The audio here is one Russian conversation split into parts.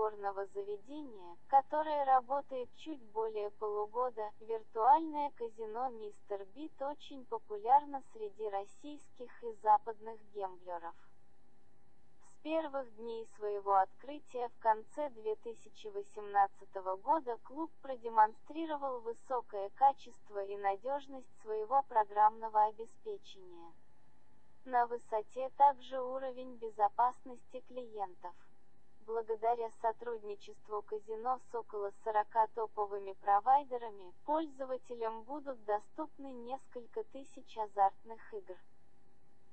игорного заведения, которое работает чуть более полугода, виртуальное казино «Мистер Бит» очень популярно среди российских и западных гемблеров. Первых дней своего открытия в конце 2018 года клуб продемонстрировал высокое качество и надежность своего программного обеспечения. На высоте также уровень безопасности клиентов. Благодаря сотрудничеству казино с около 40 топовыми провайдерами, пользователям будут доступны несколько тысяч азартных игр.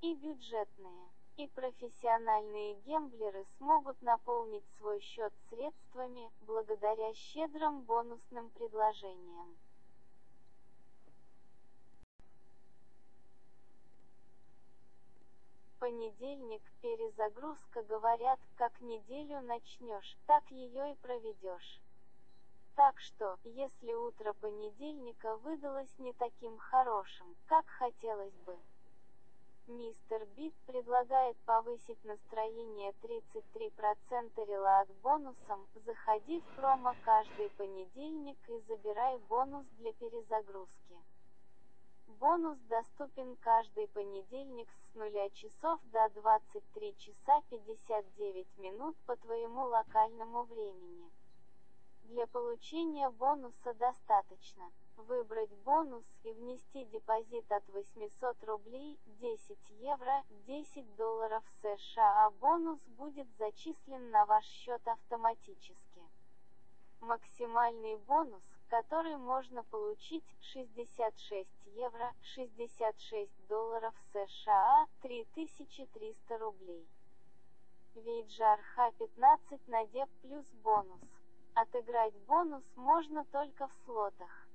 И бюджетные и профессиональные гемблеры смогут наполнить свой счет средствами, благодаря щедрым бонусным предложениям. Понедельник, перезагрузка говорят, как неделю начнешь, так ее и проведешь. Так что, если утро понедельника выдалось не таким хорошим, как хотелось бы, Мистер Бит предлагает повысить настроение 33% релат бонусом, заходи в промо каждый понедельник и забирай бонус для перезагрузки. Бонус доступен каждый понедельник с 0 часов до 23 часа 59 минут по твоему локальному времени. Для получения бонуса достаточно выбрать бонус и внести депозит от 800 рублей, 10 евро, 10 долларов США. А бонус будет зачислен на ваш счет автоматически. Максимальный бонус, который можно получить, 66 евро, 66 долларов США, 3300 рублей. Вейджар Х15 на деп плюс бонус. Отыграть бонус можно только в слотах.